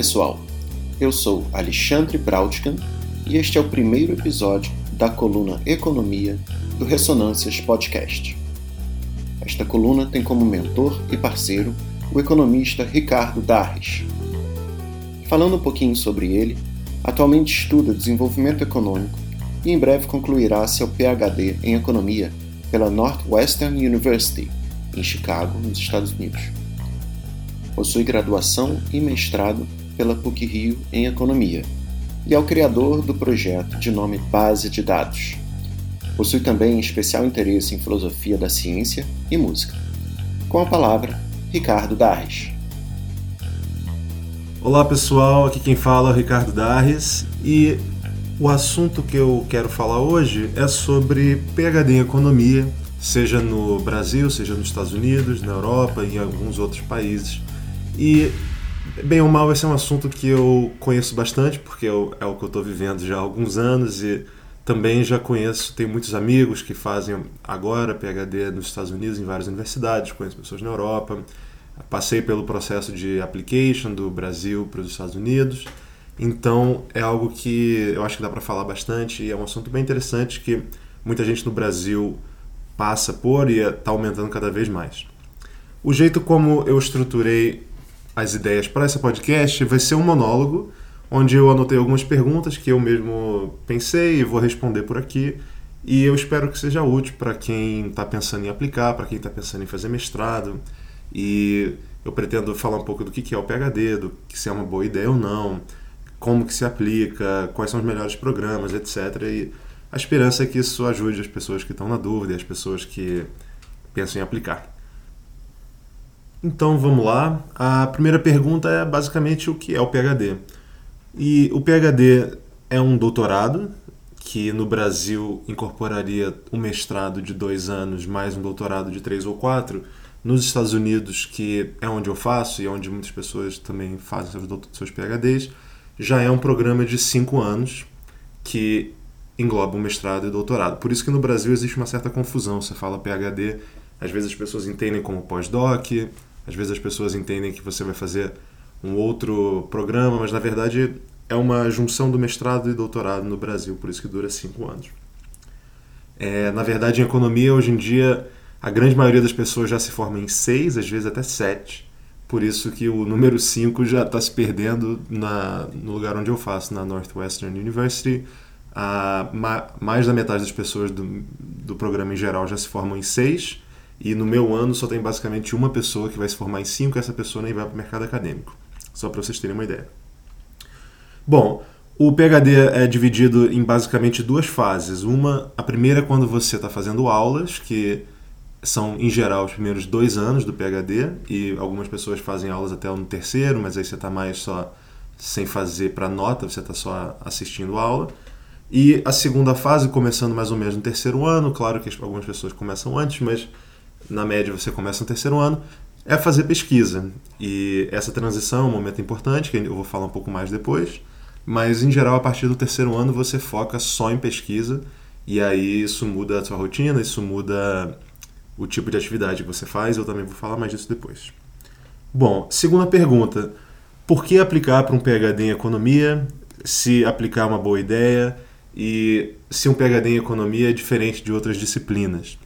Pessoal, eu sou Alexandre Brautkan e este é o primeiro episódio da coluna Economia do Ressonâncias Podcast. Esta coluna tem como mentor e parceiro o economista Ricardo Darres. Falando um pouquinho sobre ele, atualmente estuda desenvolvimento econômico e em breve concluirá seu PhD em economia pela Northwestern University, em Chicago, nos Estados Unidos. Possui graduação e mestrado pela PUC-Rio em Economia e é o criador do projeto de nome Base de Dados. Possui também especial interesse em filosofia da ciência e música. Com a palavra, Ricardo Darres. Olá pessoal, aqui quem fala é o Ricardo Darres e o assunto que eu quero falar hoje é sobre PhD em Economia, seja no Brasil, seja nos Estados Unidos, na Europa e em alguns outros países. E, bem ou mal, esse é um assunto que eu conheço bastante, porque é o, é o que eu estou vivendo já há alguns anos e também já conheço, tenho muitos amigos que fazem agora PhD nos Estados Unidos, em várias universidades, conheço pessoas na Europa. Passei pelo processo de application do Brasil para os Estados Unidos. Então é algo que eu acho que dá para falar bastante e é um assunto bem interessante que muita gente no Brasil passa por e está aumentando cada vez mais. O jeito como eu estruturei as ideias para esse podcast vai ser um monólogo, onde eu anotei algumas perguntas que eu mesmo pensei e vou responder por aqui. E eu espero que seja útil para quem está pensando em aplicar, para quem está pensando em fazer mestrado. E eu pretendo falar um pouco do que é o PhD, do que se é uma boa ideia ou não, como que se aplica, quais são os melhores programas, etc. E a esperança é que isso ajude as pessoas que estão na dúvida as pessoas que pensam em aplicar. Então vamos lá. A primeira pergunta é basicamente o que é o PhD. E o PhD é um doutorado que no Brasil incorporaria um mestrado de dois anos mais um doutorado de três ou quatro. Nos Estados Unidos, que é onde eu faço e onde muitas pessoas também fazem seus, seus PhDs, já é um programa de cinco anos que engloba um mestrado e doutorado. Por isso que no Brasil existe uma certa confusão. Você fala PhD, às vezes as pessoas entendem como pós-doc, às vezes as pessoas entendem que você vai fazer um outro programa, mas na verdade é uma junção do mestrado e doutorado no Brasil, por isso que dura cinco anos. É, na verdade, em economia, hoje em dia, a grande maioria das pessoas já se forma em seis, às vezes até sete. Por isso que o número cinco já está se perdendo na, no lugar onde eu faço, na Northwestern University. A, ma, mais da metade das pessoas do, do programa em geral já se formam em seis e no meu ano só tem basicamente uma pessoa que vai se formar em cinco, essa pessoa nem vai para o mercado acadêmico. Só para vocês terem uma ideia. Bom, o PhD é dividido em basicamente duas fases. Uma, a primeira é quando você está fazendo aulas, que são em geral os primeiros dois anos do PhD, e algumas pessoas fazem aulas até no terceiro, mas aí você está mais só sem fazer para nota, você está só assistindo aula. E a segunda fase, começando mais ou menos no terceiro ano, claro que algumas pessoas começam antes, mas na média você começa no terceiro ano, é fazer pesquisa. E essa transição é um momento importante, que eu vou falar um pouco mais depois, mas em geral, a partir do terceiro ano, você foca só em pesquisa, e aí isso muda a sua rotina, isso muda o tipo de atividade que você faz, eu também vou falar mais disso depois. Bom, segunda pergunta: por que aplicar para um PhD em economia? Se aplicar é uma boa ideia e se um PhD em economia é diferente de outras disciplinas?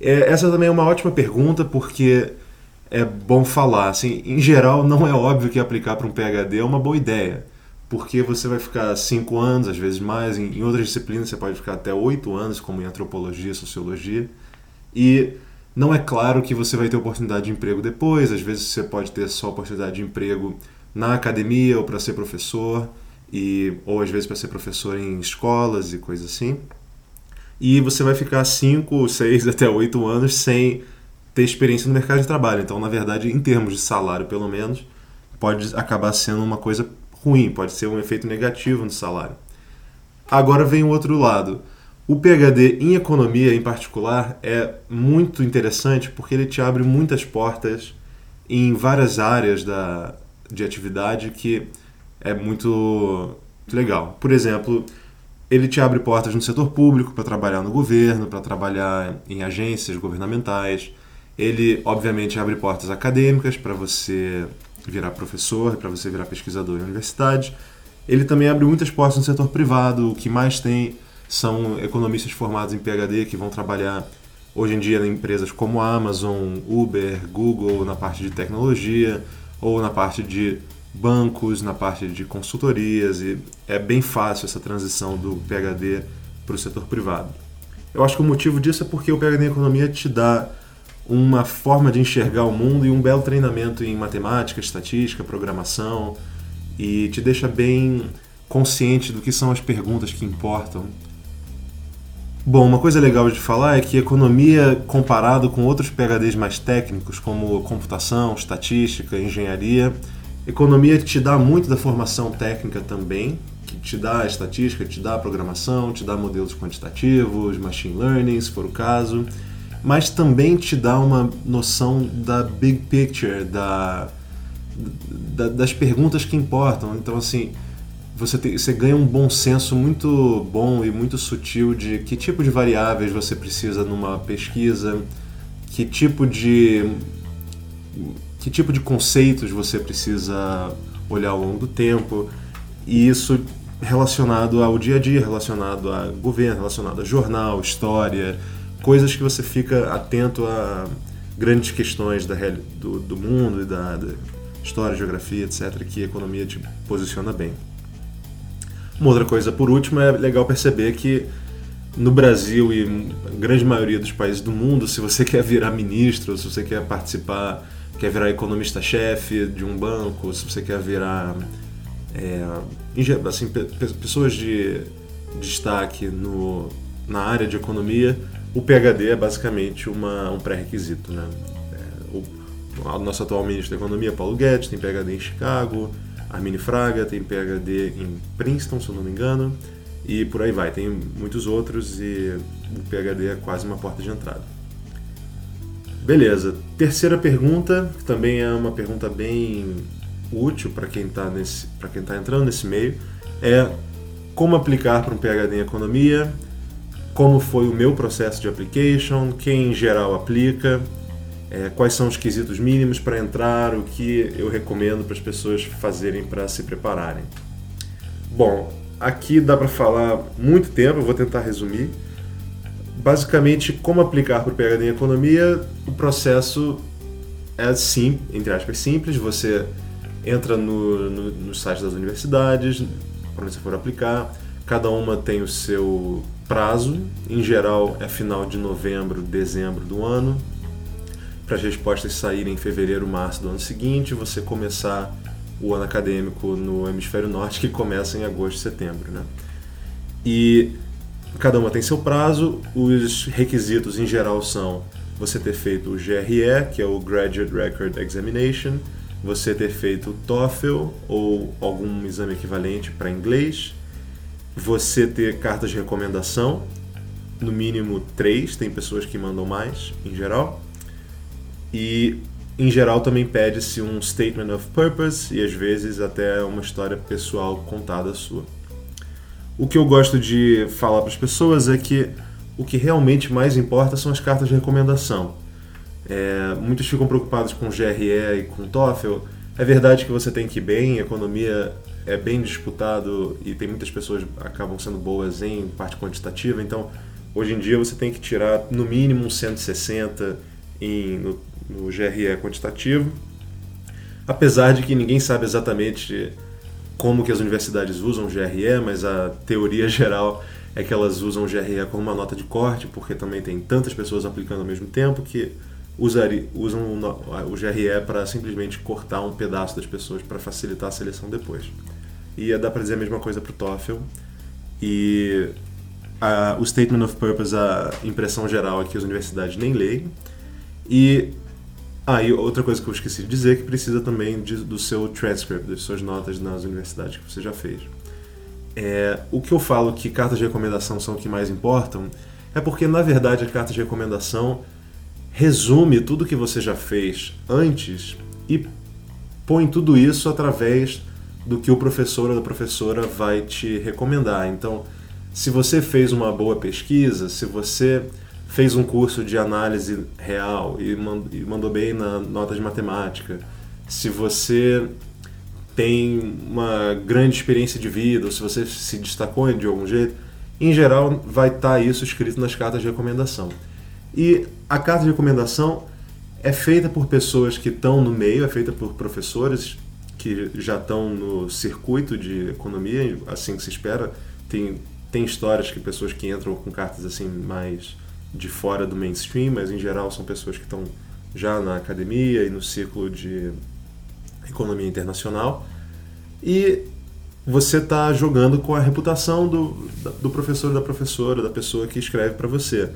É, essa também é uma ótima pergunta, porque é bom falar. Assim, em geral, não é óbvio que aplicar para um PhD é uma boa ideia, porque você vai ficar cinco anos, às vezes mais. Em, em outras disciplinas, você pode ficar até oito anos, como em antropologia, sociologia. E não é claro que você vai ter oportunidade de emprego depois. Às vezes, você pode ter só oportunidade de emprego na academia ou para ser professor, e, ou às vezes para ser professor em escolas e coisas assim e você vai ficar 5, 6 até 8 anos sem ter experiência no mercado de trabalho. Então, na verdade, em termos de salário, pelo menos, pode acabar sendo uma coisa ruim, pode ser um efeito negativo no salário. Agora vem o outro lado. O PhD em economia, em particular, é muito interessante porque ele te abre muitas portas em várias áreas da, de atividade que é muito legal. Por exemplo, ele te abre portas no setor público para trabalhar no governo, para trabalhar em agências governamentais. Ele, obviamente, abre portas acadêmicas para você virar professor, para você virar pesquisador em universidade. Ele também abre muitas portas no setor privado. O que mais tem são economistas formados em PhD que vão trabalhar hoje em dia em empresas como Amazon, Uber, Google, na parte de tecnologia ou na parte de bancos, na parte de consultorias e é bem fácil essa transição do PhD para o setor privado. Eu acho que o motivo disso é porque o PhD em economia te dá uma forma de enxergar o mundo e um belo treinamento em matemática, estatística, programação e te deixa bem consciente do que são as perguntas que importam. Bom, uma coisa legal de falar é que economia, comparado com outros PhDs mais técnicos, como computação, estatística, engenharia, economia te dá muito da formação técnica também, que te dá estatística, te dá programação, te dá modelos quantitativos, machine learning, se for o caso mas também te dá uma noção da big picture, da, da das perguntas que importam. Então, assim, você, te, você ganha um bom senso muito bom e muito sutil de que tipo de variáveis você precisa numa pesquisa, que tipo de que tipo de conceitos você precisa olhar ao longo do tempo e isso relacionado ao dia a dia, relacionado a governo, relacionado a jornal, história, coisas que você fica atento a grandes questões da, do, do mundo e da, da história, geografia, etc., que a economia te posiciona bem. Uma outra coisa, por último, é legal perceber que no Brasil e grande maioria dos países do mundo, se você quer virar ministro, se você quer participar, quer virar economista-chefe de um banco, se você quer virar é, assim, pessoas de destaque no, na área de economia, o PhD é basicamente uma, um pré-requisito. Né? É, o, o, nosso atual ministro da Economia, Paulo Guedes, tem PhD em Chicago, Armine Fraga tem PhD em Princeton, se eu não me engano, e por aí vai. Tem muitos outros e o PhD é quase uma porta de entrada. Beleza. Terceira pergunta, que também é uma pergunta bem útil para quem está para quem tá entrando nesse meio, é como aplicar para um PhD em economia como foi o meu processo de application, quem em geral aplica, é, quais são os quesitos mínimos para entrar, o que eu recomendo para as pessoas fazerem para se prepararem. Bom, aqui dá para falar muito tempo, eu vou tentar resumir. Basicamente, como aplicar para o PhD em Economia, o processo é sim, entre aspas, simples. Você entra no, no, no site das universidades, para onde você for aplicar, cada uma tem o seu prazo, em geral é final de novembro, dezembro do ano, para as respostas saírem em fevereiro, março do ano seguinte, você começar o ano acadêmico no hemisfério norte, que começa em agosto, setembro. Né? E cada uma tem seu prazo, os requisitos em geral são você ter feito o GRE, que é o Graduate Record Examination, você ter feito o TOEFL ou algum exame equivalente para inglês, você ter cartas de recomendação, no mínimo três, tem pessoas que mandam mais, em geral. E, em geral, também pede-se um statement of purpose e, às vezes, até uma história pessoal contada sua. O que eu gosto de falar para as pessoas é que o que realmente mais importa são as cartas de recomendação. É, muitos ficam preocupados com GRE e com TOEFL. É verdade que você tem que ir bem, economia é bem disputado e tem muitas pessoas acabam sendo boas em parte quantitativa, então hoje em dia você tem que tirar no mínimo um 160 em, no, no GRE quantitativo, apesar de que ninguém sabe exatamente como que as universidades usam GRE, mas a teoria geral é que elas usam GRE como uma nota de corte, porque também tem tantas pessoas aplicando ao mesmo tempo que usari, usam o GRE para simplesmente cortar um pedaço das pessoas para facilitar a seleção depois. E dá para dizer a mesma coisa para o TOEFL. E a, o Statement of Purpose, a impressão geral é que as universidades nem leem. E ah, e outra coisa que eu esqueci de dizer, que precisa também de, do seu transcript, das suas notas nas universidades que você já fez. É, o que eu falo que cartas de recomendação são o que mais importam é porque, na verdade, a carta de recomendação resume tudo que você já fez antes e põe tudo isso através do que o professor ou a professora vai te recomendar. Então, se você fez uma boa pesquisa, se você fez um curso de análise real e mandou bem na nota de matemática, se você tem uma grande experiência de vida, ou se você se destacou de algum jeito, em geral vai estar tá isso escrito nas cartas de recomendação. E a carta de recomendação é feita por pessoas que estão no meio, é feita por professores que já estão no circuito de economia, assim que se espera. Tem, tem histórias que pessoas que entram com cartas assim mais de fora do mainstream, mas em geral são pessoas que estão já na academia e no ciclo de economia internacional. E você está jogando com a reputação do, do professor, da professora, da pessoa que escreve para você.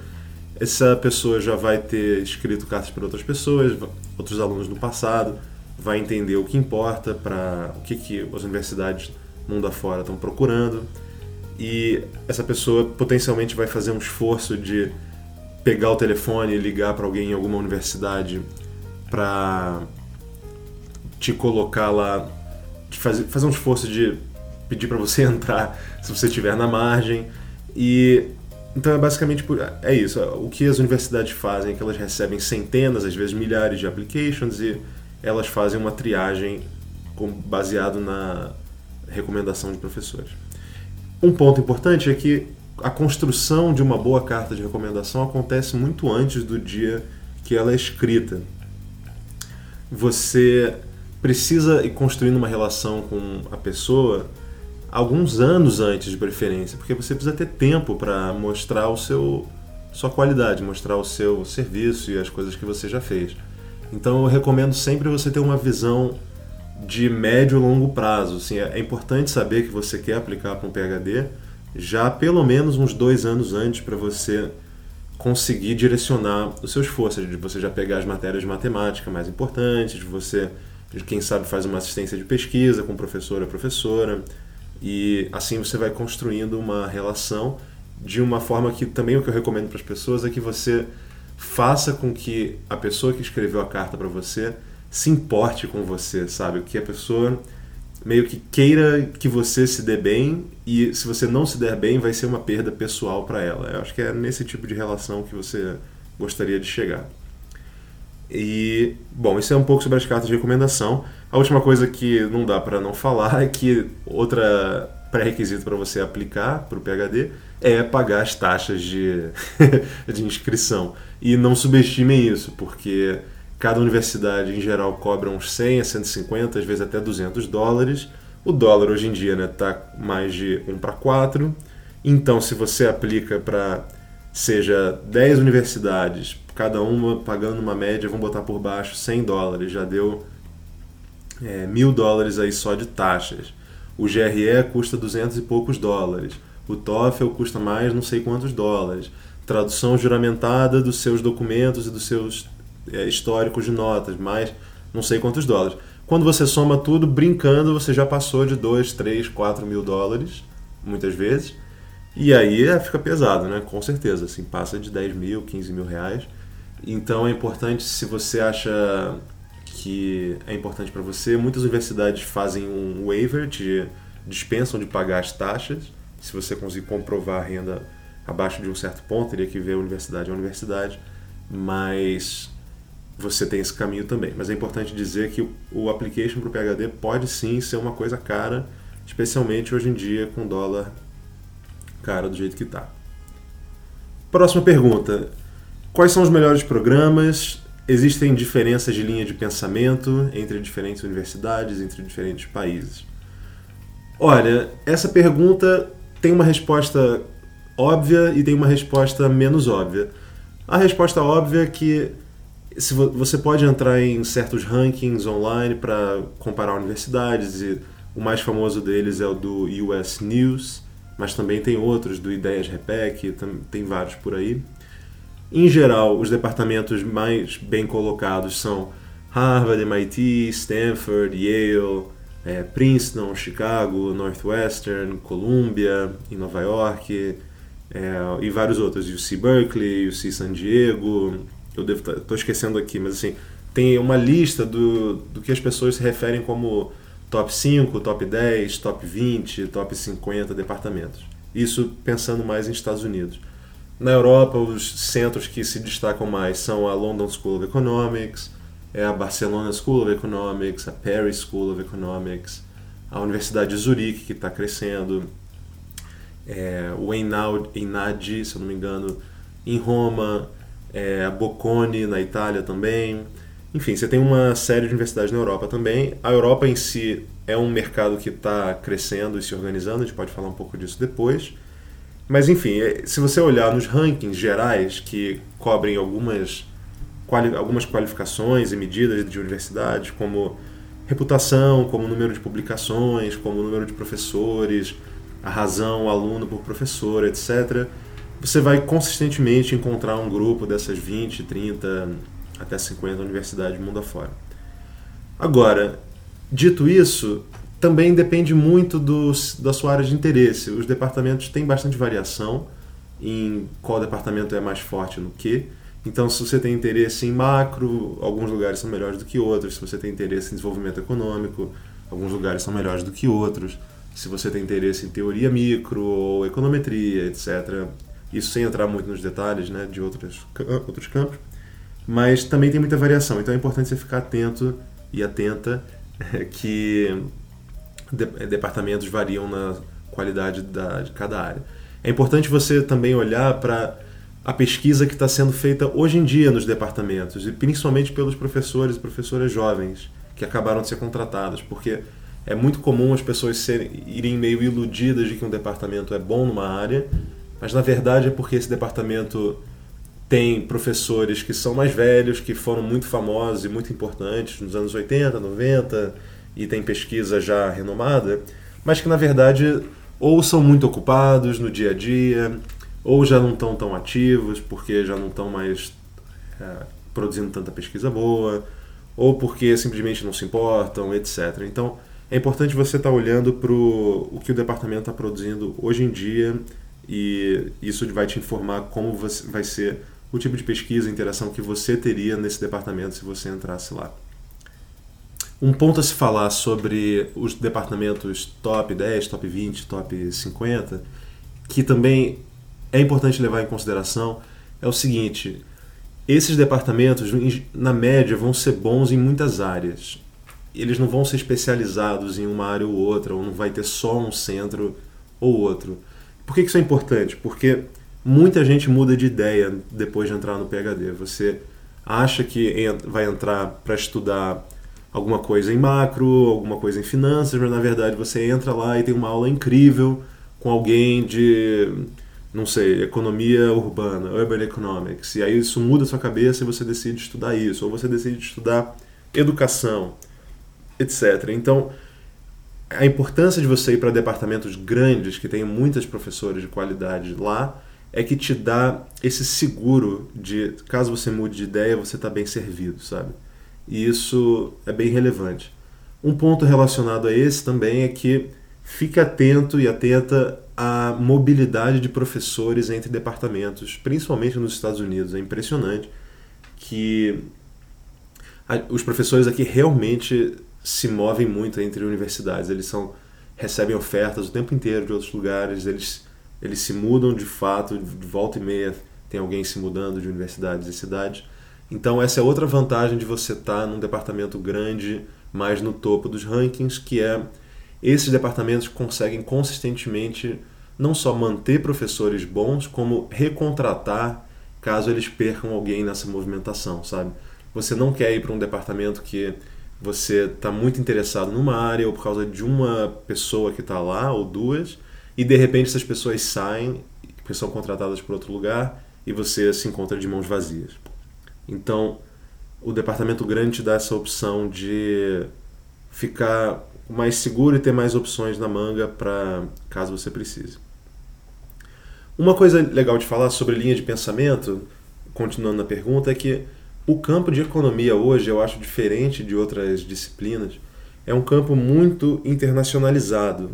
Essa pessoa já vai ter escrito cartas para outras pessoas, outros alunos no passado, vai entender o que importa para o que, que as universidades mundo afora estão procurando. E essa pessoa potencialmente vai fazer um esforço de pegar o telefone e ligar para alguém em alguma universidade para te colocar lá, fazer, fazer um esforço de pedir para você entrar se você estiver na margem. E então é basicamente por, é isso. O que as universidades fazem é que elas recebem centenas, às vezes milhares de applications e elas fazem uma triagem com, baseado na recomendação de professores. Um ponto importante é que a construção de uma boa carta de recomendação acontece muito antes do dia que ela é escrita. Você precisa ir construindo uma relação com a pessoa alguns anos antes de preferência, porque você precisa ter tempo para mostrar o seu sua qualidade, mostrar o seu serviço e as coisas que você já fez. Então eu recomendo sempre você ter uma visão de médio e longo prazo. Assim, é importante saber que você quer aplicar para um PhD já pelo menos uns dois anos antes para você conseguir direcionar o seu esforço, de você já pegar as matérias de matemática mais importantes, de você, de quem sabe, faz uma assistência de pesquisa com professora professora, e assim você vai construindo uma relação de uma forma que também o que eu recomendo para as pessoas é que você faça com que a pessoa que escreveu a carta para você se importe com você, sabe? Que a pessoa meio que queira que você se dê bem e se você não se der bem vai ser uma perda pessoal para ela. Eu acho que é nesse tipo de relação que você gostaria de chegar. E, bom, isso é um pouco sobre as cartas de recomendação. A última coisa que não dá para não falar é que outra pré-requisito para você aplicar para o PhD é pagar as taxas de, de inscrição. E não subestimem isso, porque cada universidade em geral cobra uns 100 a 150, às vezes até 200 dólares. O dólar hoje em dia está né, tá mais de 1 para 4. Então, se você aplica para, seja 10 universidades cada uma pagando uma média, vamos botar por baixo 100 dólares, já deu é, mil dólares aí só de taxas. O GRE custa 200 e poucos dólares. O TOEFL custa mais não sei quantos dólares. Tradução juramentada dos seus documentos e dos seus históricos de notas, mais não sei quantos dólares. Quando você soma tudo, brincando, você já passou de 2, 3, 4 mil dólares, muitas vezes. E aí é, fica pesado, né? Com certeza. Assim, passa de 10 mil, 15 mil reais. Então é importante, se você acha que é importante para você, muitas universidades fazem um waiver, te dispensam de pagar as taxas. Se você conseguir comprovar a renda abaixo de um certo ponto, teria que ver a universidade a universidade, mas você tem esse caminho também. Mas é importante dizer que o application para o PhD pode sim ser uma coisa cara, especialmente hoje em dia com dólar cara do jeito que está. Próxima pergunta. Quais são os melhores programas? Existem diferenças de linha de pensamento entre diferentes universidades, entre diferentes países? Olha, essa pergunta tem uma resposta óbvia e tem uma resposta menos óbvia. A resposta óbvia é que se você pode entrar em certos rankings online para comparar universidades e o mais famoso deles é o do US News, mas também tem outros do Ideias Repec, tem vários por aí. Em geral, os departamentos mais bem colocados são Harvard, MIT, Stanford, Yale, é, Princeton, Chicago, Northwestern, Columbia, em Nova York, é, e vários outros, UC Berkeley, UC San Diego, eu devo estar tá, esquecendo aqui, mas assim, tem uma lista do, do que as pessoas se referem como top 5, top 10, top 20, top 50 departamentos. Isso pensando mais em Estados Unidos. Na Europa, os centros que se destacam mais são a London School of Economics, é a Barcelona School of Economics, a Paris School of Economics, a Universidade de Zurique, que está crescendo, é, o Einaudi, se eu não me engano, em Roma, é, a Bocconi na Itália também. Enfim, você tem uma série de universidades na Europa também. A Europa em si é um mercado que está crescendo e se organizando, a gente pode falar um pouco disso depois. Mas enfim, é, se você olhar nos rankings gerais que cobrem algumas, quali algumas qualificações e medidas de universidades, como reputação, como número de publicações, como número de professores, a razão aluno por professor, etc., você vai consistentemente encontrar um grupo dessas 20, 30, até 50 universidades mundo afora. Agora, dito isso, também depende muito do, da sua área de interesse. Os departamentos têm bastante variação em qual departamento é mais forte no que. Então, se você tem interesse em macro, alguns lugares são melhores do que outros. Se você tem interesse em desenvolvimento econômico, alguns lugares são melhores do que outros se você tem interesse em teoria micro ou econometria, etc. Isso sem entrar muito nos detalhes né, de outros, outros campos. Mas também tem muita variação, então é importante você ficar atento e atenta que departamentos variam na qualidade da, de cada área. É importante você também olhar para a pesquisa que está sendo feita hoje em dia nos departamentos, e principalmente pelos professores e professoras jovens que acabaram de ser contratadas, porque é muito comum as pessoas serem, irem meio iludidas de que um departamento é bom numa área, mas na verdade é porque esse departamento tem professores que são mais velhos, que foram muito famosos e muito importantes nos anos 80, 90 e tem pesquisa já renomada, mas que na verdade ou são muito ocupados no dia a dia, ou já não estão tão ativos porque já não estão mais é, produzindo tanta pesquisa boa, ou porque simplesmente não se importam, etc. Então é importante você estar tá olhando para o que o departamento está produzindo hoje em dia e isso vai te informar como vai ser o tipo de pesquisa e interação que você teria nesse departamento se você entrasse lá. Um ponto a se falar sobre os departamentos top 10, top 20, top 50, que também é importante levar em consideração, é o seguinte: esses departamentos, na média, vão ser bons em muitas áreas eles não vão ser especializados em uma área ou outra, ou não vai ter só um centro ou outro. Por que isso é importante? Porque muita gente muda de ideia depois de entrar no PhD. Você acha que vai entrar para estudar alguma coisa em macro, alguma coisa em finanças, mas na verdade você entra lá e tem uma aula incrível com alguém de, não sei, economia urbana, urban economics. E aí isso muda sua cabeça e você decide estudar isso, ou você decide estudar educação etc. Então, a importância de você ir para departamentos grandes que tem muitas professoras de qualidade lá é que te dá esse seguro de caso você mude de ideia você está bem servido, sabe? E isso é bem relevante. Um ponto relacionado a esse também é que fique atento e atenta à mobilidade de professores entre departamentos, principalmente nos Estados Unidos. É impressionante que os professores aqui realmente se movem muito entre universidades. Eles são recebem ofertas o tempo inteiro de outros lugares. Eles eles se mudam de fato de volta e meia. Tem alguém se mudando de universidades e cidades. Então essa é outra vantagem de você estar num departamento grande, mais no topo dos rankings, que é esses departamentos conseguem consistentemente não só manter professores bons, como recontratar caso eles percam alguém nessa movimentação, sabe? Você não quer ir para um departamento que você está muito interessado numa área ou por causa de uma pessoa que está lá ou duas e de repente essas pessoas saem porque são contratadas por outro lugar e você se encontra de mãos vazias. Então, o departamento grande te dá essa opção de ficar mais seguro e ter mais opções na manga para caso você precise. Uma coisa legal de falar sobre linha de pensamento, continuando na pergunta, é que o campo de economia hoje, eu acho diferente de outras disciplinas, é um campo muito internacionalizado.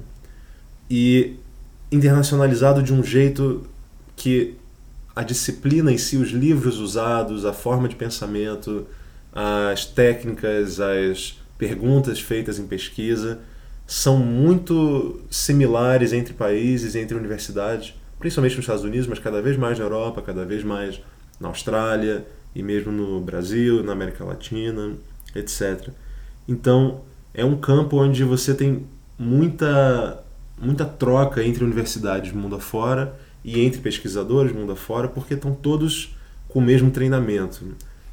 E internacionalizado de um jeito que a disciplina em si, os livros usados, a forma de pensamento, as técnicas, as perguntas feitas em pesquisa são muito similares entre países, entre universidades, principalmente nos Estados Unidos, mas cada vez mais na Europa, cada vez mais na Austrália, e mesmo no Brasil, na América Latina, etc. Então, é um campo onde você tem muita, muita troca entre universidades mundo afora e entre pesquisadores mundo afora, porque estão todos com o mesmo treinamento.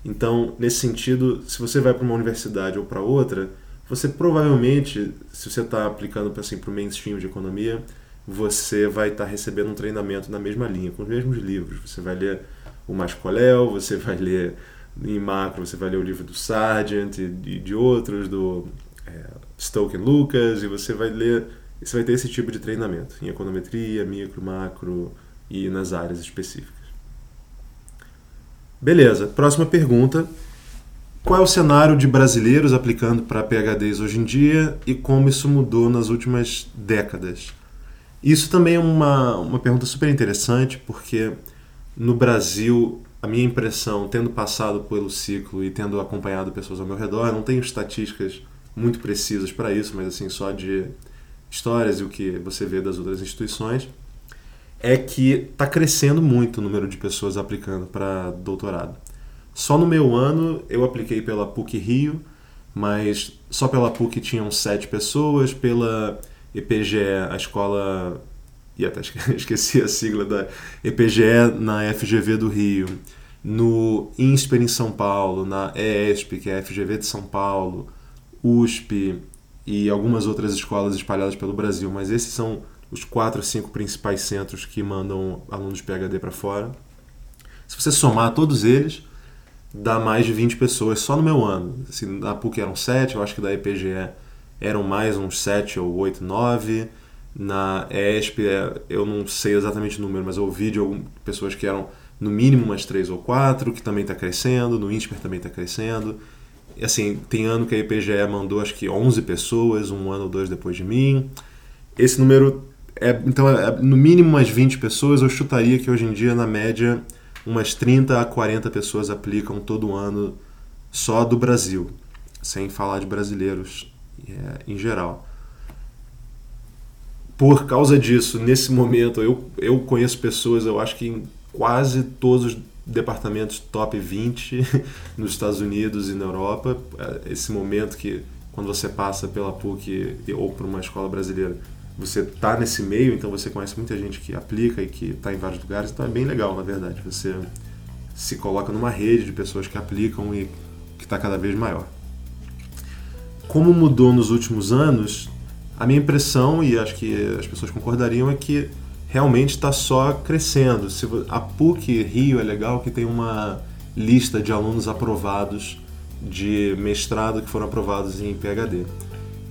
Então, nesse sentido, se você vai para uma universidade ou para outra, você provavelmente, se você está aplicando assim, para o mainstream de economia, você vai estar tá recebendo um treinamento na mesma linha, com os mesmos livros. Você vai ler o Mascoléu, você vai ler em macro, você vai ler o livro do Sargent e de, outros, do é, Stoke Lucas, e você vai ler, você vai ter esse tipo de treinamento em econometria, micro, macro e nas áreas específicas. Beleza, próxima pergunta. Qual é o cenário de brasileiros aplicando para PHDs hoje em dia e como isso mudou nas últimas décadas? Isso também é uma, uma pergunta super interessante, porque no Brasil, a minha impressão, tendo passado pelo ciclo e tendo acompanhado pessoas ao meu redor, não tenho estatísticas muito precisas para isso, mas assim, só de histórias e o que você vê das outras instituições, é que está crescendo muito o número de pessoas aplicando para doutorado. Só no meu ano eu apliquei pela PUC Rio, mas só pela PUC tinham sete pessoas, pela EPGE, a escola. E até esqueci a sigla da EPGE na FGV do Rio, no INSPER em São Paulo, na ESP, que é a FGV de São Paulo, USP e algumas outras escolas espalhadas pelo Brasil, mas esses são os quatro, cinco principais centros que mandam alunos PhD para fora. Se você somar todos eles, dá mais de 20 pessoas só no meu ano. Assim, na PUC eram 7, eu acho que da EPGE eram mais uns 7 ou 8, 9. Na ESP, é, eu não sei exatamente o número, mas eu ouvi de algumas pessoas que eram no mínimo umas 3 ou 4, que também está crescendo, no INSPER também está crescendo. E, assim, tem ano que a EPGE mandou acho que 11 pessoas, um ano ou dois depois de mim. Esse número é, então, é, no mínimo umas 20 pessoas, eu chutaria que hoje em dia, na média, umas 30 a 40 pessoas aplicam todo ano só do Brasil, sem falar de brasileiros é, em geral. Por causa disso, nesse momento, eu, eu conheço pessoas, eu acho que em quase todos os departamentos top 20 nos Estados Unidos e na Europa. É, esse momento que, quando você passa pela PUC ou por uma escola brasileira, você tá nesse meio, então você conhece muita gente que aplica e que está em vários lugares, então é bem legal, na verdade. Você se coloca numa rede de pessoas que aplicam e que está cada vez maior. Como mudou nos últimos anos, a minha impressão, e acho que as pessoas concordariam, é que realmente está só crescendo. A PUC Rio é legal que tem uma lista de alunos aprovados de mestrado que foram aprovados em PhD.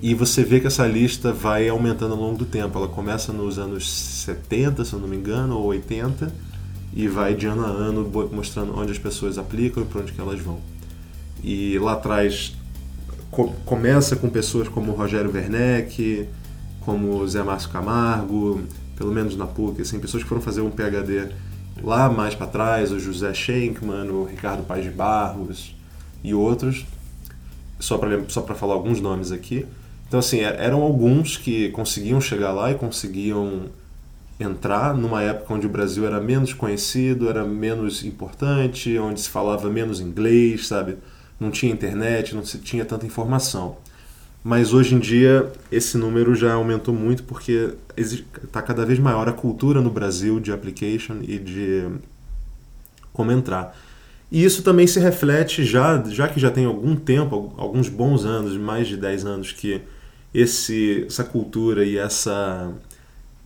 E você vê que essa lista vai aumentando ao longo do tempo. Ela começa nos anos 70, se eu não me engano, ou 80, e vai de ano a ano mostrando onde as pessoas aplicam e para onde que elas vão. E lá atrás co começa com pessoas como Rogério Werneck, como Zé Márcio Camargo, pelo menos na PUC, assim, pessoas que foram fazer um PhD lá mais para trás, o José Schenkman, o Ricardo Paz de Barros e outros, só para só falar alguns nomes aqui. Então, assim, é, eram alguns que conseguiam chegar lá e conseguiam entrar numa época onde o Brasil era menos conhecido, era menos importante, onde se falava menos inglês, sabe? Não tinha internet, não se tinha tanta informação. Mas hoje em dia esse número já aumentou muito porque está cada vez maior a cultura no Brasil de application e de como entrar. E isso também se reflete já, já que já tem algum tempo, alguns bons anos, mais de 10 anos que esse, essa cultura e essa,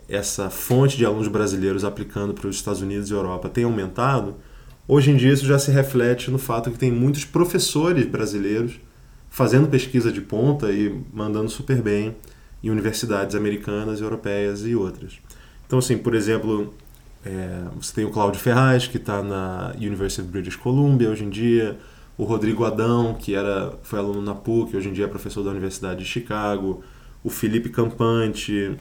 essa fonte de alunos brasileiros aplicando para os Estados Unidos e Europa tem aumentado, hoje em dia isso já se reflete no fato que tem muitos professores brasileiros fazendo pesquisa de ponta e mandando super bem em universidades americanas, europeias e outras. Então, assim, por exemplo, é, você tem o Cláudio Ferraz, que está na University of British Columbia hoje em dia, o Rodrigo Adão, que era, foi aluno na PUC, hoje em dia é professor da Universidade de Chicago, o Felipe Campante,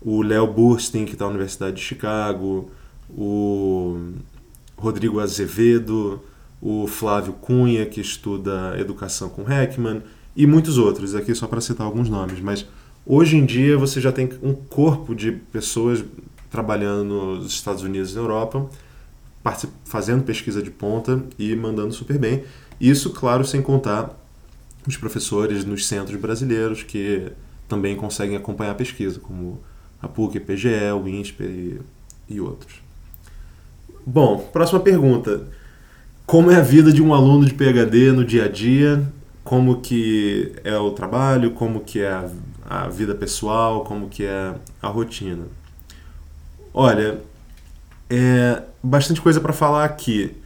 o Léo Burstein, que está na Universidade de Chicago, o Rodrigo Azevedo, o Flávio Cunha, que estuda educação com Heckman, e muitos outros, aqui só para citar alguns nomes. Mas hoje em dia você já tem um corpo de pessoas trabalhando nos Estados Unidos e na Europa fazendo pesquisa de ponta e mandando super bem. Isso, claro, sem contar os professores nos centros brasileiros que também conseguem acompanhar a pesquisa, como a PUC, a PGE, o INSPER e, e outros. Bom, próxima pergunta. Como é a vida de um aluno de PhD no dia a dia? Como que é o trabalho? Como que é a, a vida pessoal? Como que é a rotina? Olha, é bastante coisa para falar aqui.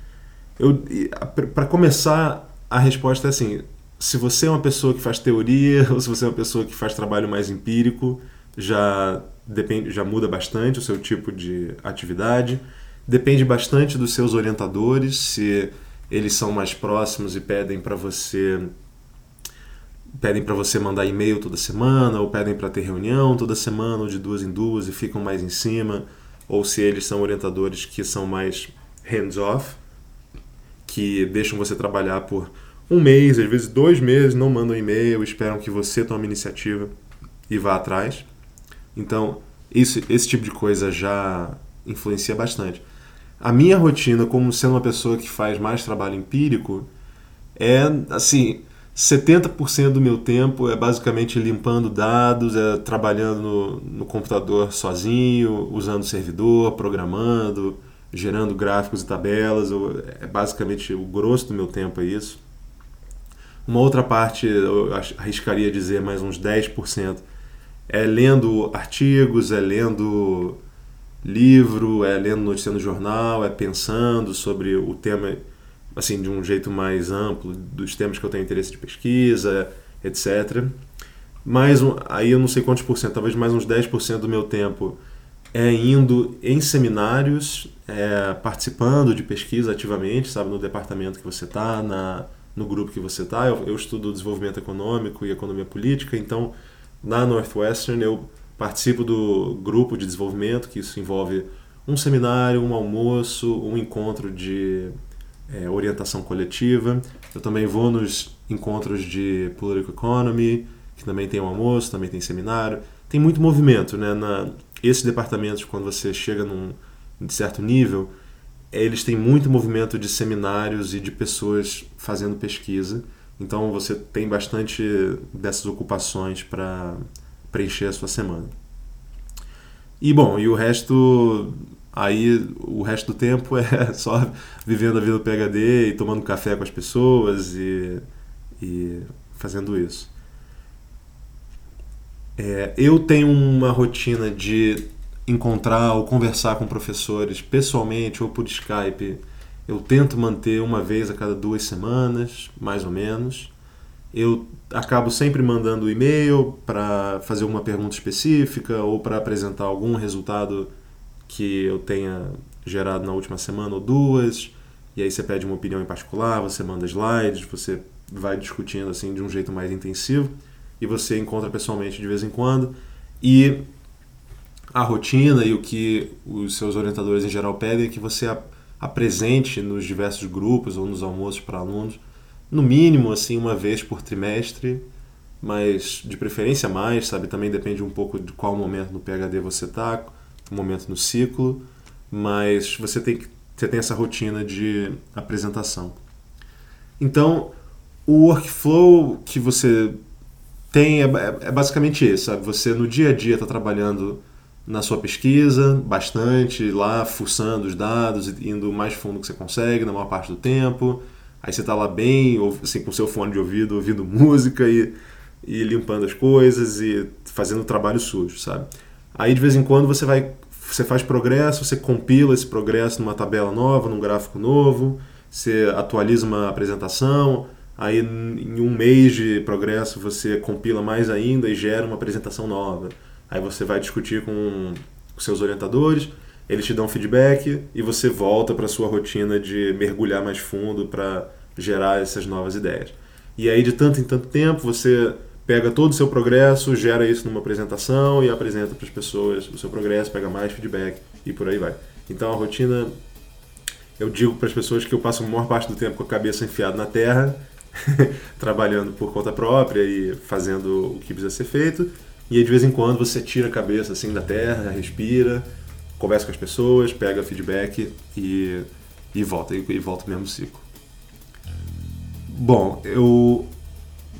Para começar, a resposta é assim: se você é uma pessoa que faz teoria ou se você é uma pessoa que faz trabalho mais empírico, já depende, já muda bastante o seu tipo de atividade. Depende bastante dos seus orientadores, se eles são mais próximos e pedem para você pedem para você mandar e-mail toda semana ou pedem para ter reunião toda semana ou de duas em duas e ficam mais em cima ou se eles são orientadores que são mais hands-off, que deixam você trabalhar por um mês, às vezes dois meses, não mandam e-mail, esperam que você tome iniciativa e vá atrás. Então, isso, esse tipo de coisa já influencia bastante. A minha rotina, como sendo uma pessoa que faz mais trabalho empírico, é assim: 70% do meu tempo é basicamente limpando dados, é trabalhando no, no computador sozinho, usando servidor, programando, gerando gráficos e tabelas. É basicamente o grosso do meu tempo é isso. Uma outra parte, eu arriscaria dizer mais uns 10%, é lendo artigos, é lendo livro, é lendo notícia no jornal, é pensando sobre o tema assim, de um jeito mais amplo dos temas que eu tenho interesse de pesquisa, etc. Mais um, aí eu não sei quantos por cento, talvez mais uns 10% do meu tempo é indo em seminários, é, participando de pesquisa ativamente, sabe, no departamento que você está, na no grupo que você está. Eu, eu estudo desenvolvimento econômico e economia política, então na Northwestern eu participo do grupo de desenvolvimento, que isso envolve um seminário, um almoço, um encontro de é, orientação coletiva. Eu também vou nos encontros de Political Economy, que também tem um almoço, também tem seminário. Tem muito movimento, né? Na, esses departamentos, quando você chega num certo nível, eles têm muito movimento de seminários e de pessoas fazendo pesquisa. Então você tem bastante dessas ocupações para preencher a sua semana. E bom, e o resto Aí o resto do tempo é só vivendo a vida do PHD e tomando café com as pessoas e, e fazendo isso. É, eu tenho uma rotina de encontrar ou conversar com professores pessoalmente ou por Skype. Eu tento manter uma vez a cada duas semanas, mais ou menos. Eu acabo sempre mandando e-mail para fazer uma pergunta específica ou para apresentar algum resultado que eu tenha gerado na última semana ou duas, e aí você pede uma opinião em particular, você manda slides, você vai discutindo assim de um jeito mais intensivo e você encontra pessoalmente de vez em quando. E a rotina e o que os seus orientadores em geral pedem é que você apresente nos diversos grupos ou nos almoços para alunos, no mínimo assim uma vez por trimestre, mas de preferência mais, sabe? Também depende um pouco de qual momento no PhD você está um momento no ciclo, mas você tem, você tem essa rotina de apresentação. Então, o workflow que você tem é, é, é basicamente esse, sabe? Você no dia a dia está trabalhando na sua pesquisa bastante, lá fuçando os dados, indo o mais fundo que você consegue na maior parte do tempo. Aí você está lá bem, assim, com seu fone de ouvido, ouvindo música e, e limpando as coisas e fazendo trabalho sujo, sabe? Aí de vez em quando você vai, você faz progresso, você compila esse progresso numa tabela nova, num gráfico novo, você atualiza uma apresentação, aí em um mês de progresso você compila mais ainda e gera uma apresentação nova. Aí você vai discutir com os seus orientadores, eles te dão feedback e você volta para sua rotina de mergulhar mais fundo para gerar essas novas ideias. E aí de tanto em tanto tempo você pega todo o seu progresso, gera isso numa apresentação e apresenta para as pessoas o seu progresso, pega mais feedback e por aí vai. Então a rotina, eu digo para as pessoas que eu passo a maior parte do tempo com a cabeça enfiada na terra, trabalhando por conta própria e fazendo o que precisa ser feito. E aí, de vez em quando você tira a cabeça assim da terra, respira, conversa com as pessoas, pega feedback e e volta, e, e volta o mesmo ciclo. Bom, eu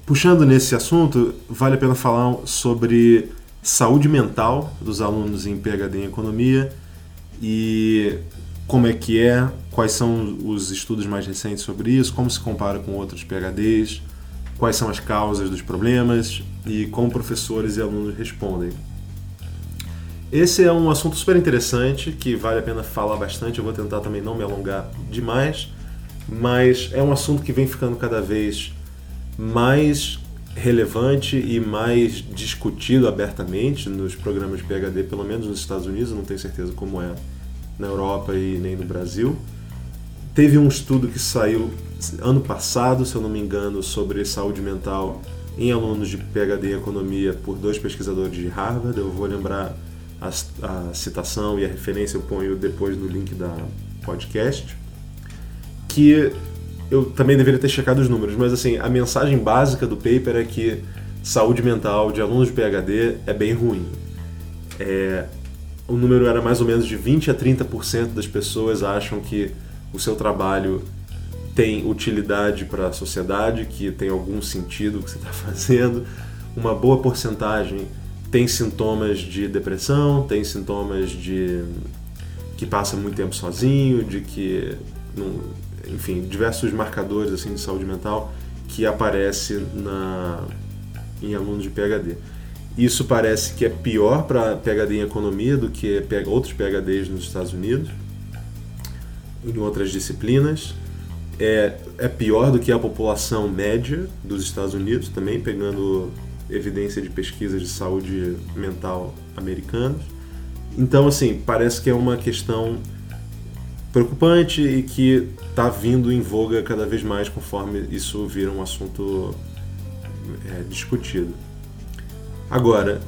puxando nesse assunto, vale a pena falar sobre saúde mental dos alunos em PhD em economia e como é que é, quais são os estudos mais recentes sobre isso, como se compara com outros PhDs, quais são as causas dos problemas e como professores e alunos respondem. Esse é um assunto super interessante que vale a pena falar bastante. Eu vou tentar também não me alongar demais, mas é um assunto que vem ficando cada vez mais relevante e mais discutido abertamente nos programas de PhD, pelo menos nos Estados Unidos, não tenho certeza como é na Europa e nem no Brasil. Teve um estudo que saiu ano passado, se eu não me engano, sobre saúde mental em alunos de PhD em economia por dois pesquisadores de Harvard. Eu vou lembrar a, a citação e a referência, eu ponho depois no link da podcast. Que eu também deveria ter checado os números, mas assim, a mensagem básica do paper é que saúde mental de alunos de PhD é bem ruim. É, o número era mais ou menos de 20 a 30% das pessoas acham que o seu trabalho tem utilidade para a sociedade, que tem algum sentido o que você está fazendo. Uma boa porcentagem tem sintomas de depressão, tem sintomas de que passa muito tempo sozinho, de que, enfim, diversos marcadores assim de saúde mental que aparece na em alunos de PhD. Isso parece que é pior para PhD em economia do que outros PhDs nos Estados Unidos, em outras disciplinas. É, é pior do que a população média dos Estados Unidos, também pegando evidência de pesquisas de saúde mental americanas. Então, assim, parece que é uma questão preocupante e que está vindo em voga cada vez mais conforme isso vira um assunto é, discutido. Agora,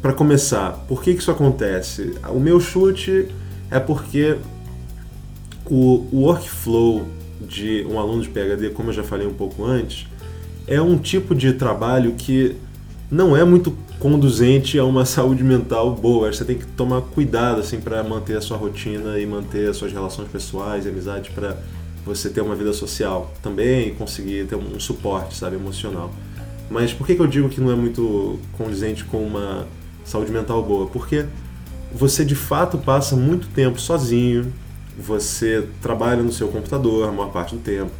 para começar, por que, isso acontece? O meu chute é porque o workflow de um aluno de PhD, como eu já falei um pouco antes, é um tipo de trabalho que não é muito conduzente a uma saúde mental boa. Você tem que tomar cuidado assim para manter a sua rotina e manter as suas relações pessoais e amizades para você ter uma vida social também e conseguir ter um suporte, sabe, emocional. Mas por que, que eu digo que não é muito condizente com uma saúde mental boa? Porque você de fato passa muito tempo sozinho, você trabalha no seu computador a maior parte do tempo.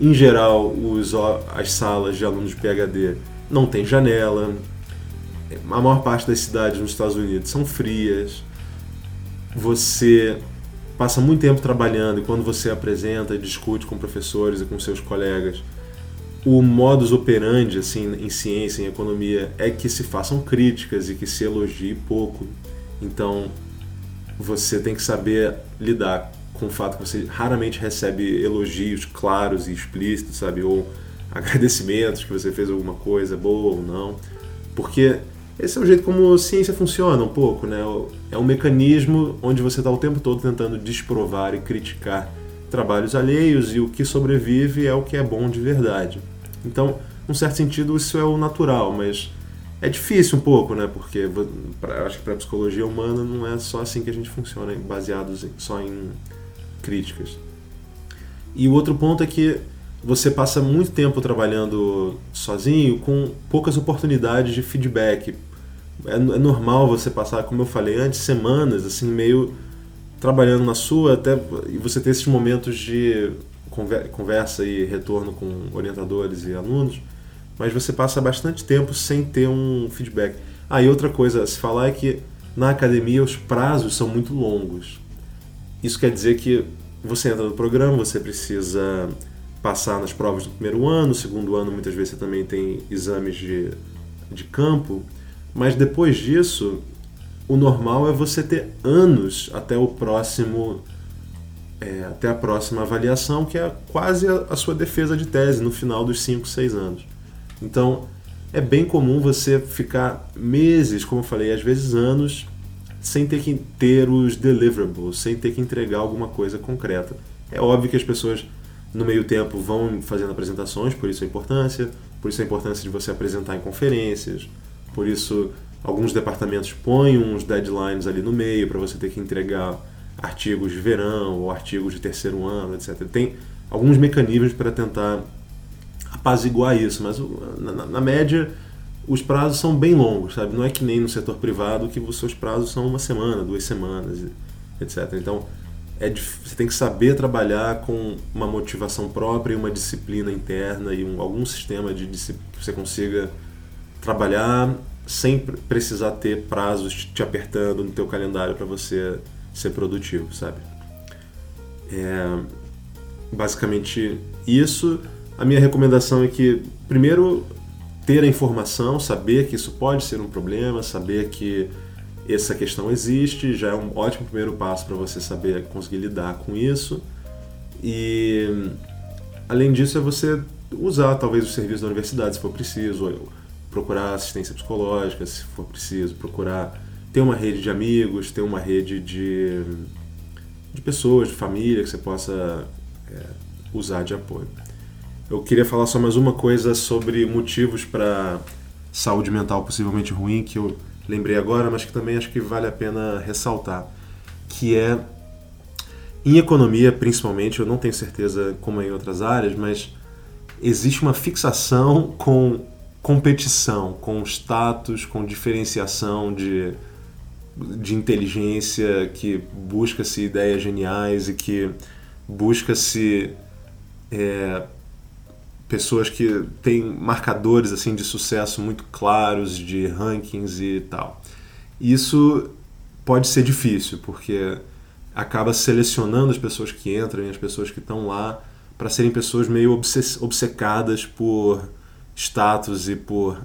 Em geral, os, as salas de alunos de PhD não tem janela. A maior parte das cidades nos Estados Unidos são frias. Você passa muito tempo trabalhando e quando você apresenta discute com professores e com seus colegas, o modus operandi assim em ciência, em economia, é que se façam críticas e que se elogie pouco. Então, você tem que saber lidar com o fato que você raramente recebe elogios claros e explícitos, sabe, ou agradecimentos que você fez alguma coisa boa ou não, porque esse é o jeito como a ciência funciona um pouco, né? É um mecanismo onde você está o tempo todo tentando desprovar e criticar trabalhos alheios e o que sobrevive é o que é bom de verdade. Então, num certo sentido, isso é o natural, mas é difícil um pouco, né? Porque pra, acho que para a psicologia humana não é só assim que a gente funciona, baseados só em críticas. E o outro ponto é que você passa muito tempo trabalhando sozinho com poucas oportunidades de feedback. É, é normal você passar, como eu falei antes, semanas assim meio trabalhando na sua até e você ter esses momentos de conversa e retorno com orientadores e alunos, mas você passa bastante tempo sem ter um feedback. Ah, e outra coisa a se falar é que na academia os prazos são muito longos. Isso quer dizer que você entra no programa, você precisa passar nas provas do primeiro ano, no segundo ano muitas vezes você também tem exames de, de campo, mas depois disso o normal é você ter anos até o próximo é, até a próxima avaliação, que é quase a, a, sua defesa de tese no final dos 5, 6 anos. Então, é bem comum você ficar meses, como eu falei, às vezes anos, sem ter que ter os deliverables, sem ter que entregar alguma coisa concreta. É óbvio que as pessoas, no meio tempo, vão fazendo apresentações, por isso a importância, por isso a importância de você apresentar em conferências, por isso alguns departamentos põem uns deadlines ali no meio para você ter que entregar artigos de verão ou artigos de terceiro ano, etc. Tem alguns mecanismos para tentar apaziguar isso, mas na, na, média os prazos são bem longos, sabe? Não é que nem no setor privado que os seus prazos são uma semana, duas semanas, etc. Então é, você tem que saber trabalhar com uma motivação própria e uma disciplina interna e um, algum sistema de que você consiga trabalhar sem precisar ter prazos te apertando no teu calendário para você ser produtivo, sabe? É basicamente isso. A minha recomendação é que primeiro ter a informação, saber que isso pode ser um problema, saber que essa questão existe, já é um ótimo primeiro passo para você saber conseguir lidar com isso. E além disso é você usar talvez o serviço da universidade se for preciso, procurar assistência psicológica se for preciso, procurar ter uma rede de amigos, ter uma rede de, de pessoas, de família que você possa é, usar de apoio. Eu queria falar só mais uma coisa sobre motivos para saúde mental possivelmente ruim que eu lembrei agora, mas que também acho que vale a pena ressaltar, que é em economia, principalmente, eu não tenho certeza como é em outras áreas, mas existe uma fixação com competição, com status, com diferenciação de, de inteligência, que busca-se ideias geniais e que busca-se é, pessoas que têm marcadores assim de sucesso muito claros de rankings e tal. Isso pode ser difícil porque acaba selecionando as pessoas que entram e as pessoas que estão lá para serem pessoas meio obcecadas por status e por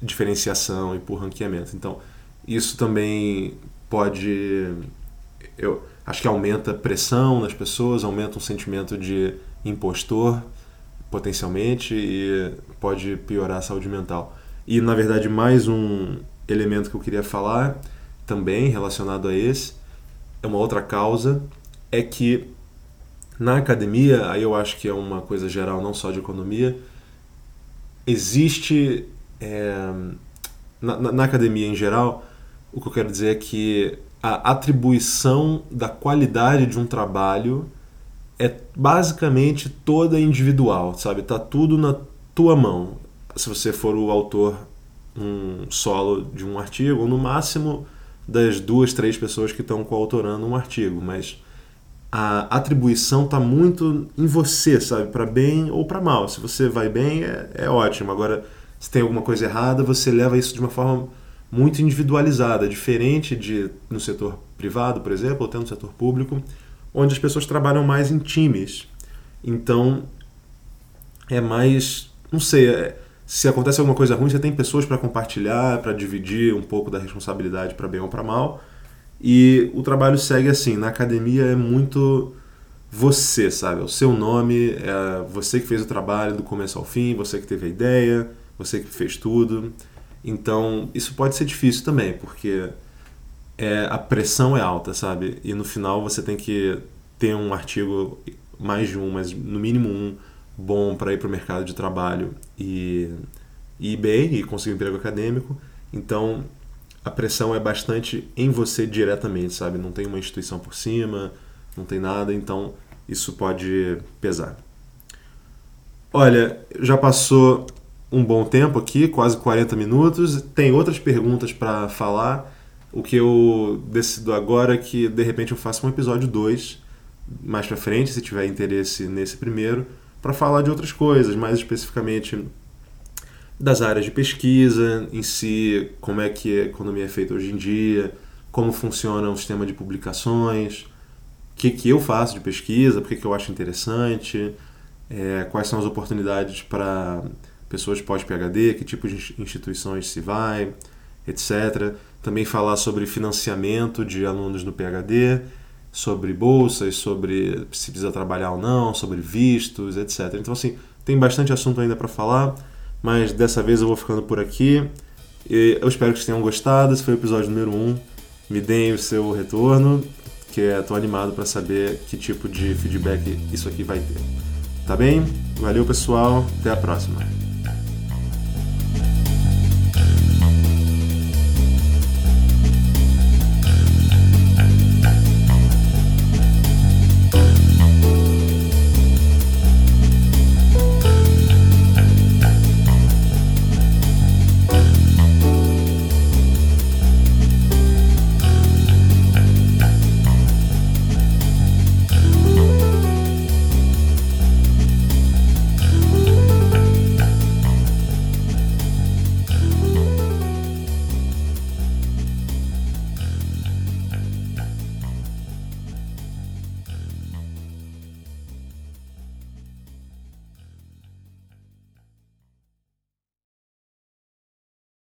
diferenciação e por ranqueamento. Então, isso também pode eu acho que aumenta a pressão nas pessoas, aumenta um sentimento de impostor potencialmente e pode piorar a saúde mental. E na verdade, mais um elemento que eu queria falar também relacionado a esse é uma outra causa é que na academia, aí eu acho que é uma coisa geral, não só de economia, existe é, na, na, academia em geral, o que eu quero dizer é que a atribuição da qualidade de um trabalho é basicamente toda individual, sabe? Tá tudo na tua mão. Se você for o autor um solo de um artigo, ou no máximo das duas, três pessoas que estão coautorando um artigo, mas a atribuição está muito em você, sabe? Para bem ou para mal. Se você vai bem, é, é ótimo. Agora, se tem alguma coisa errada, você leva isso de uma forma muito individualizada, diferente de no setor privado, por exemplo, ou até no setor público, onde as pessoas trabalham mais em times. Então, é mais. Não sei, é, se acontece alguma coisa ruim, você tem pessoas para compartilhar, para dividir um pouco da responsabilidade para bem ou para mal. E o trabalho segue assim. Na academia é muito você, sabe? É o seu nome, é você que fez o trabalho do começo ao fim, você que teve a ideia, você que fez tudo. Então, isso pode ser difícil também, porque é, a pressão é alta, sabe? E no final você tem que ter um artigo, mais de um, mas no mínimo um, bom para ir para o mercado de trabalho e, e ir bem e conseguir um emprego acadêmico. Então a pressão é bastante em você diretamente, sabe? Não tem uma instituição por cima, não tem nada, então isso pode pesar. Olha, já passou um bom tempo aqui, quase 40 minutos. Tem outras perguntas para falar o que eu decido agora é que de repente eu faço um episódio 2 mais para frente, se tiver interesse nesse primeiro, para falar de outras coisas, mais especificamente das áreas de pesquisa em si, como é que a economia é feita hoje em dia, como funciona o sistema de publicações, o que, que eu faço de pesquisa, por que eu acho interessante, é, quais são as oportunidades para pessoas pós-PHD, que tipo de instituições se vai, etc. Também falar sobre financiamento de alunos no PhD, sobre bolsas, sobre se precisa trabalhar ou não, sobre vistos, etc. Então, assim, tem bastante assunto ainda para falar, mas dessa vez eu vou ficando por aqui. E eu espero que vocês tenham gostado. Esse foi o episódio número 1. Um. Me deem o seu retorno, que estou animado para saber que tipo de feedback isso aqui vai ter. Tá bem? Valeu, pessoal. Até a próxima.